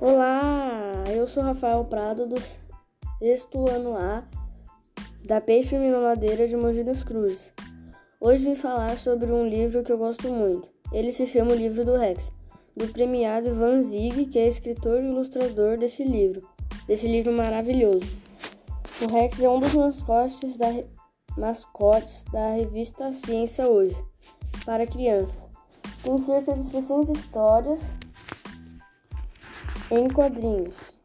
Olá, eu sou Rafael Prado do sexto ano A da Peixe Ladeira de Mogi das Cruzes. Hoje vim falar sobre um livro que eu gosto muito. Ele se chama O Livro do Rex, do premiado Ivan Zig, que é escritor e ilustrador desse livro, desse livro maravilhoso. O Rex é um dos mascotes da, mascotes da revista Ciência Hoje, para crianças. Tem cerca de 60 histórias em quadrinhos.